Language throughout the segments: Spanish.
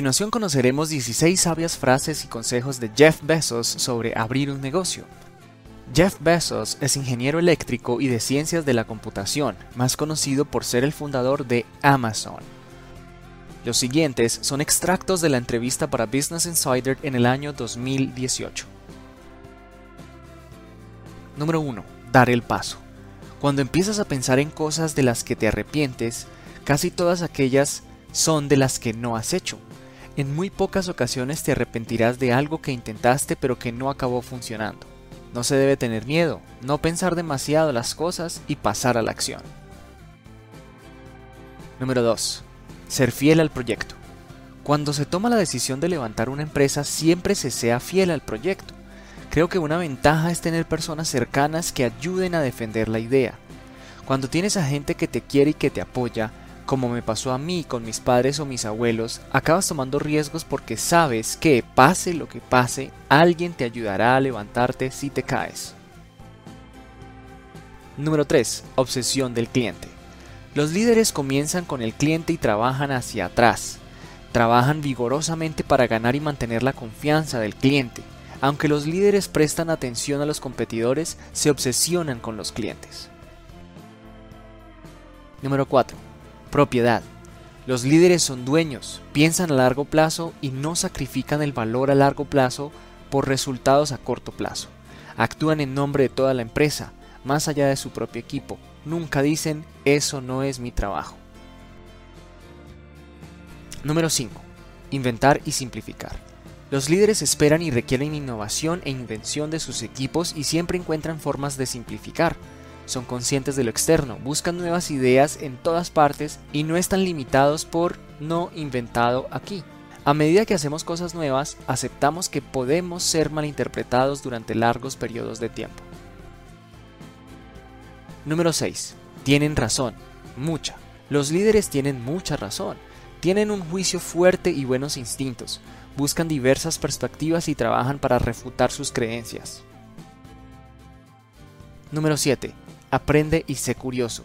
continuación conoceremos 16 sabias frases y consejos de Jeff Bezos sobre abrir un negocio. Jeff Bezos es ingeniero eléctrico y de ciencias de la computación, más conocido por ser el fundador de Amazon. Los siguientes son extractos de la entrevista para Business Insider en el año 2018. Número 1. Dar el paso. Cuando empiezas a pensar en cosas de las que te arrepientes, casi todas aquellas son de las que no has hecho. En muy pocas ocasiones te arrepentirás de algo que intentaste pero que no acabó funcionando. No se debe tener miedo, no pensar demasiado las cosas y pasar a la acción. Número 2. Ser fiel al proyecto. Cuando se toma la decisión de levantar una empresa, siempre se sea fiel al proyecto. Creo que una ventaja es tener personas cercanas que ayuden a defender la idea. Cuando tienes a gente que te quiere y que te apoya, como me pasó a mí con mis padres o mis abuelos, acabas tomando riesgos porque sabes que, pase lo que pase, alguien te ayudará a levantarte si te caes. Número 3. Obsesión del cliente. Los líderes comienzan con el cliente y trabajan hacia atrás. Trabajan vigorosamente para ganar y mantener la confianza del cliente. Aunque los líderes prestan atención a los competidores, se obsesionan con los clientes. Número 4. Propiedad. Los líderes son dueños, piensan a largo plazo y no sacrifican el valor a largo plazo por resultados a corto plazo. Actúan en nombre de toda la empresa, más allá de su propio equipo, nunca dicen eso no es mi trabajo. Número 5. Inventar y simplificar. Los líderes esperan y requieren innovación e invención de sus equipos y siempre encuentran formas de simplificar. Son conscientes de lo externo, buscan nuevas ideas en todas partes y no están limitados por no inventado aquí. A medida que hacemos cosas nuevas, aceptamos que podemos ser malinterpretados durante largos periodos de tiempo. Número 6. Tienen razón, mucha. Los líderes tienen mucha razón. Tienen un juicio fuerte y buenos instintos. Buscan diversas perspectivas y trabajan para refutar sus creencias. Número 7. Aprende y sé curioso.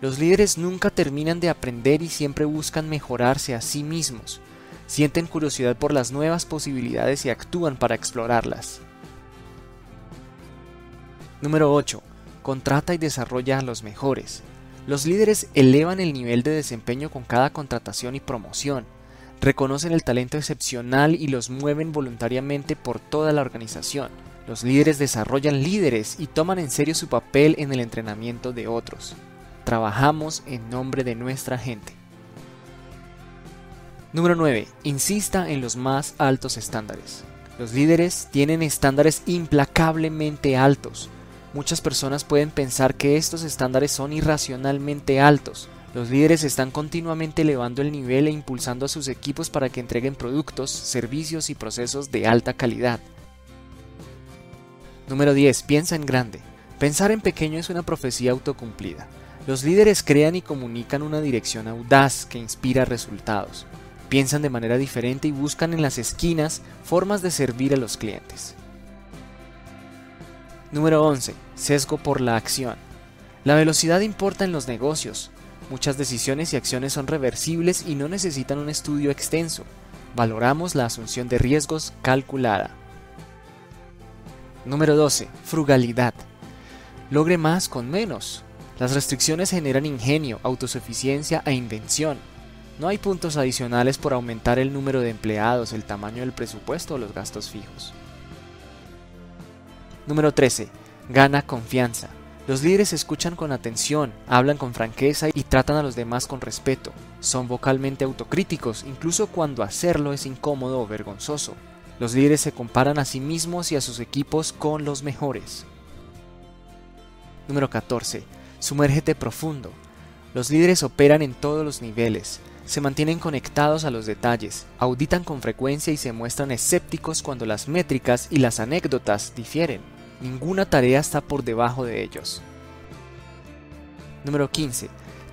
Los líderes nunca terminan de aprender y siempre buscan mejorarse a sí mismos. Sienten curiosidad por las nuevas posibilidades y actúan para explorarlas. Número 8 contrata y desarrolla a los mejores. Los líderes elevan el nivel de desempeño con cada contratación y promoción, reconocen el talento excepcional y los mueven voluntariamente por toda la organización. Los líderes desarrollan líderes y toman en serio su papel en el entrenamiento de otros. Trabajamos en nombre de nuestra gente. Número 9. Insista en los más altos estándares. Los líderes tienen estándares implacablemente altos Muchas personas pueden pensar que estos estándares son irracionalmente altos. Los líderes están continuamente elevando el nivel e impulsando a sus equipos para que entreguen productos, servicios y procesos de alta calidad. Número 10. Piensa en grande. Pensar en pequeño es una profecía autocumplida. Los líderes crean y comunican una dirección audaz que inspira resultados. Piensan de manera diferente y buscan en las esquinas formas de servir a los clientes. Número 11. Sesgo por la acción. La velocidad importa en los negocios. Muchas decisiones y acciones son reversibles y no necesitan un estudio extenso. Valoramos la asunción de riesgos calculada. Número 12. Frugalidad. Logre más con menos. Las restricciones generan ingenio, autosuficiencia e invención. No hay puntos adicionales por aumentar el número de empleados, el tamaño del presupuesto o los gastos fijos. Número 13. Gana confianza. Los líderes escuchan con atención, hablan con franqueza y tratan a los demás con respeto. Son vocalmente autocríticos, incluso cuando hacerlo es incómodo o vergonzoso. Los líderes se comparan a sí mismos y a sus equipos con los mejores. Número 14. Sumérgete profundo. Los líderes operan en todos los niveles, se mantienen conectados a los detalles, auditan con frecuencia y se muestran escépticos cuando las métricas y las anécdotas difieren. Ninguna tarea está por debajo de ellos. Número 15.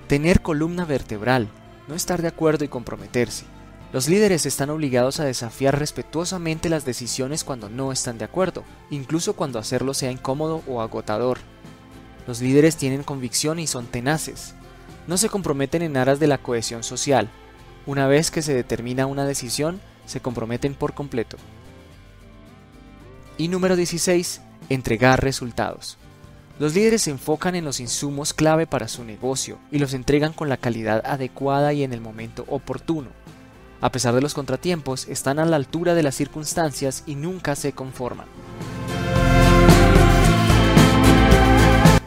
Tener columna vertebral. No estar de acuerdo y comprometerse. Los líderes están obligados a desafiar respetuosamente las decisiones cuando no están de acuerdo, incluso cuando hacerlo sea incómodo o agotador. Los líderes tienen convicción y son tenaces. No se comprometen en aras de la cohesión social. Una vez que se determina una decisión, se comprometen por completo. Y número 16. Entregar resultados. Los líderes se enfocan en los insumos clave para su negocio y los entregan con la calidad adecuada y en el momento oportuno. A pesar de los contratiempos, están a la altura de las circunstancias y nunca se conforman.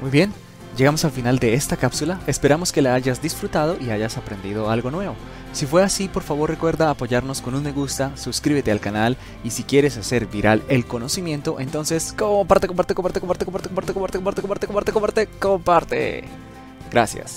Muy bien, llegamos al final de esta cápsula. Esperamos que la hayas disfrutado y hayas aprendido algo nuevo. Si fue así, por favor recuerda apoyarnos con un me gusta, suscríbete al canal y si quieres hacer viral el conocimiento, entonces comparte, comparte, comparte, comparte, comparte, comparte, comparte, comparte, comparte, comparte, comparte. Gracias.